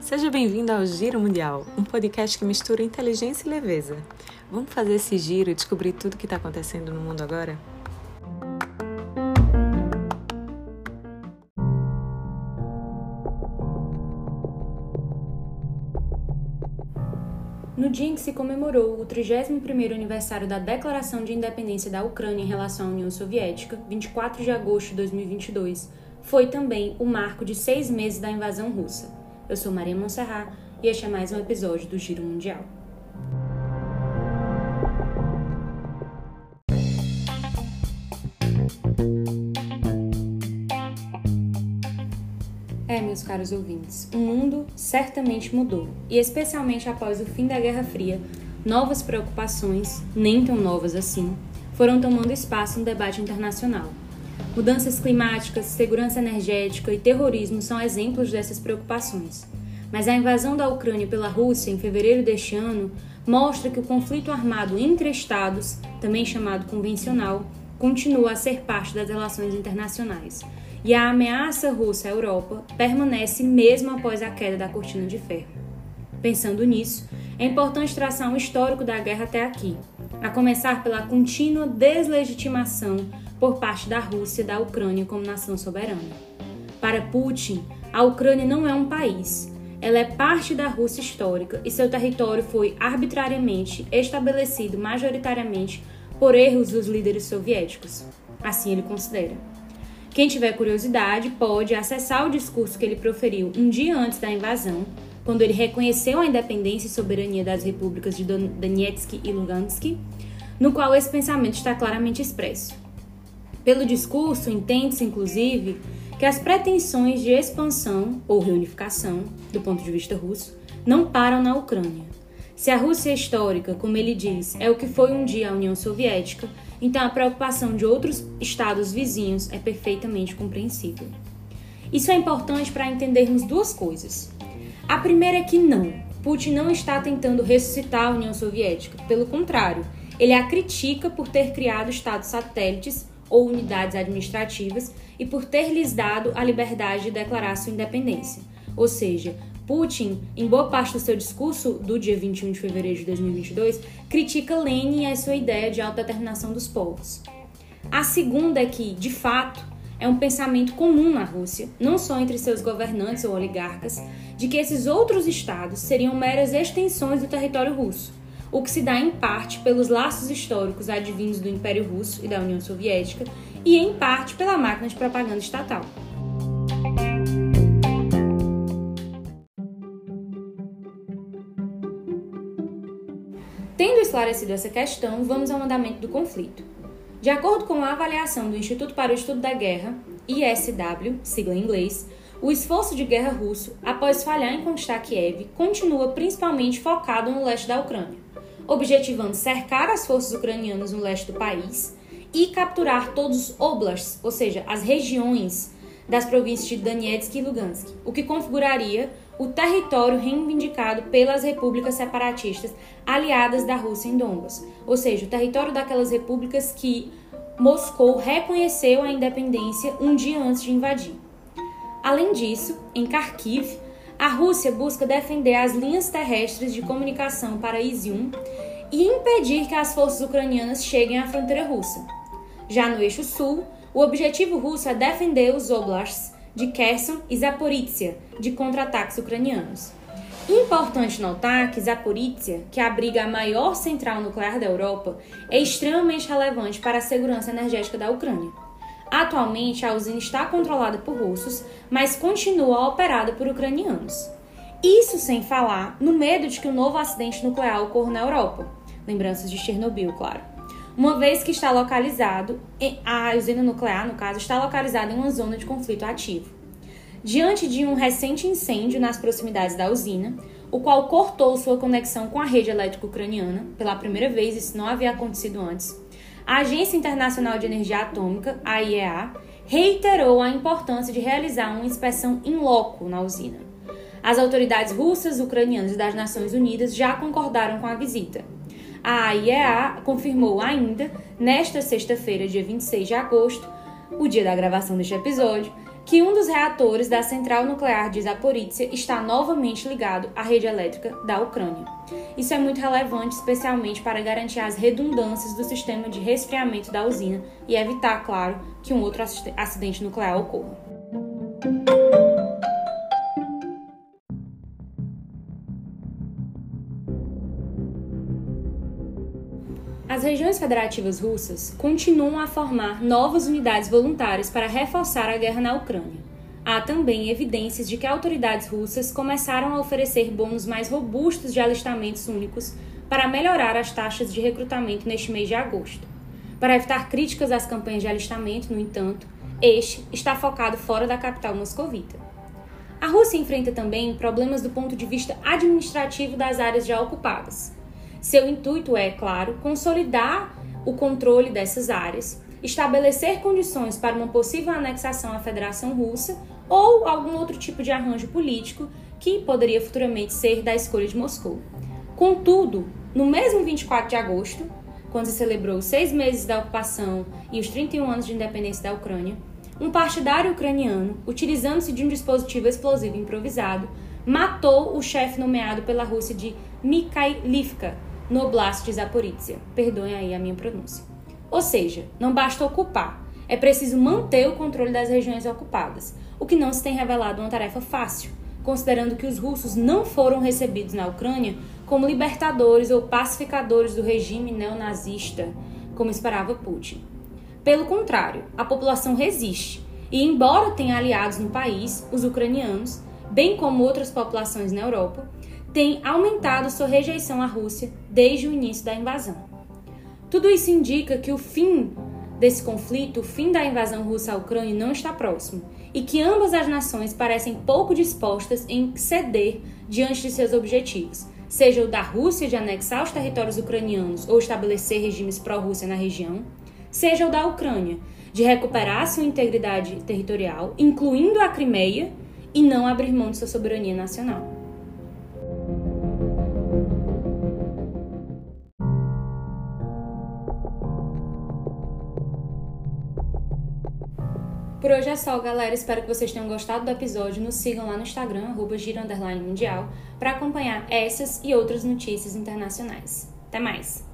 Seja bem-vindo ao Giro Mundial, um podcast que mistura inteligência e leveza. Vamos fazer esse giro e descobrir tudo o que está acontecendo no mundo agora? No dia em que se comemorou o 31º aniversário da Declaração de Independência da Ucrânia em relação à União Soviética, 24 de agosto de 2022, foi também o marco de seis meses da invasão russa. Eu sou Maria Monserrat e este é mais um episódio do Giro Mundial. Meus caros ouvintes, o mundo certamente mudou, e especialmente após o fim da Guerra Fria, novas preocupações, nem tão novas assim, foram tomando espaço no debate internacional. Mudanças climáticas, segurança energética e terrorismo são exemplos dessas preocupações. Mas a invasão da Ucrânia pela Rússia em fevereiro deste ano mostra que o conflito armado entre Estados, também chamado convencional, continua a ser parte das relações internacionais. E a ameaça russa à Europa permanece mesmo após a queda da cortina de ferro. Pensando nisso, é importante traçar um histórico da guerra até aqui, a começar pela contínua deslegitimação por parte da Rússia da Ucrânia como nação soberana. Para Putin, a Ucrânia não é um país. Ela é parte da Rússia histórica e seu território foi arbitrariamente estabelecido majoritariamente por erros dos líderes soviéticos. Assim ele considera. Quem tiver curiosidade pode acessar o discurso que ele proferiu um dia antes da invasão, quando ele reconheceu a independência e soberania das repúblicas de Donetsk e Lugansk, no qual esse pensamento está claramente expresso. Pelo discurso, entende-se, inclusive, que as pretensões de expansão ou reunificação, do ponto de vista russo, não param na Ucrânia. Se a Rússia histórica, como ele diz, é o que foi um dia a União Soviética, então a preocupação de outros estados vizinhos é perfeitamente compreensível. Isso é importante para entendermos duas coisas. A primeira é que não, Putin não está tentando ressuscitar a União Soviética, pelo contrário, ele a critica por ter criado estados satélites ou unidades administrativas e por ter lhes dado a liberdade de declarar sua independência. Ou seja, Putin, em boa parte do seu discurso do dia 21 de fevereiro de 2022, critica Lenin e a sua ideia de autodeterminação dos povos. A segunda é que, de fato, é um pensamento comum na Rússia, não só entre seus governantes ou oligarcas, de que esses outros estados seriam meras extensões do território russo o que se dá em parte pelos laços históricos advindos do Império Russo e da União Soviética e em parte pela máquina de propaganda estatal. Tendo esclarecido essa questão, vamos ao andamento do conflito. De acordo com a avaliação do Instituto para o Estudo da Guerra, ISW, sigla em inglês, o esforço de guerra russo, após falhar em conquistar Kiev, continua principalmente focado no leste da Ucrânia objetivando cercar as forças ucranianas no leste do país e capturar todos os oblasts, ou seja, as regiões das províncias de Donetsk e Lugansk, o que configuraria o território reivindicado pelas repúblicas separatistas aliadas da Rússia em Donbas, ou seja, o território daquelas repúblicas que Moscou reconheceu a independência um dia antes de invadir. Além disso, em Kharkiv, a Rússia busca defender as linhas terrestres de comunicação para Izium e impedir que as forças ucranianas cheguem à fronteira russa. Já no eixo sul, o objetivo russo é defender os oblasts de Kherson e Zaporizhia de contra-ataques ucranianos. Importante notar que Zaporizhia, que abriga a maior central nuclear da Europa, é extremamente relevante para a segurança energética da Ucrânia. Atualmente, a usina está controlada por russos, mas continua operada por ucranianos. Isso sem falar no medo de que um novo acidente nuclear ocorra na Europa. Lembranças de Chernobyl, claro. Uma vez que está localizado, a usina nuclear, no caso, está localizada em uma zona de conflito ativo. Diante de um recente incêndio nas proximidades da usina, o qual cortou sua conexão com a rede elétrica ucraniana, pela primeira vez, isso não havia acontecido antes, a Agência Internacional de Energia Atômica, a IEA, reiterou a importância de realizar uma inspeção in loco na usina. As autoridades russas, ucranianas e das Nações Unidas já concordaram com a visita. A IEA confirmou ainda, nesta sexta-feira, dia 26 de agosto, o dia da gravação deste episódio, que um dos reatores da central nuclear de Zaporizhia está novamente ligado à rede elétrica da Ucrânia. Isso é muito relevante, especialmente para garantir as redundâncias do sistema de resfriamento da usina e evitar, claro, que um outro acidente nuclear ocorra. As regiões federativas russas continuam a formar novas unidades voluntárias para reforçar a guerra na Ucrânia. Há também evidências de que autoridades russas começaram a oferecer bônus mais robustos de alistamentos únicos para melhorar as taxas de recrutamento neste mês de agosto. Para evitar críticas às campanhas de alistamento, no entanto, este está focado fora da capital moscovita. A Rússia enfrenta também problemas do ponto de vista administrativo das áreas já ocupadas. Seu intuito é, claro, consolidar o controle dessas áreas, estabelecer condições para uma possível anexação à Federação Russa ou algum outro tipo de arranjo político que poderia futuramente ser da escolha de Moscou. Contudo, no mesmo 24 de agosto, quando se celebrou os seis meses da ocupação e os 31 anos de independência da Ucrânia, um partidário ucraniano, utilizando-se de um dispositivo explosivo improvisado, matou o chefe nomeado pela Rússia de Mikhailivka, no Oblast de Zaporizhia. Perdoem aí a minha pronúncia. Ou seja, não basta ocupar, é preciso manter o controle das regiões ocupadas, o que não se tem revelado uma tarefa fácil, considerando que os russos não foram recebidos na Ucrânia como libertadores ou pacificadores do regime neonazista, como esperava Putin. Pelo contrário, a população resiste, e embora tenha aliados no país, os ucranianos, bem como outras populações na Europa, tem aumentado sua rejeição à Rússia desde o início da invasão. Tudo isso indica que o fim desse conflito, o fim da invasão russa à Ucrânia, não está próximo e que ambas as nações parecem pouco dispostas em ceder diante de seus objetivos, seja o da Rússia de anexar os territórios ucranianos ou estabelecer regimes pró-Rússia na região, seja o da Ucrânia de recuperar sua integridade territorial, incluindo a Crimeia, e não abrir mão de sua soberania nacional. Por hoje é só, galera. Espero que vocês tenham gostado do episódio. Nos sigam lá no Instagram, arroba mundial, para acompanhar essas e outras notícias internacionais. Até mais!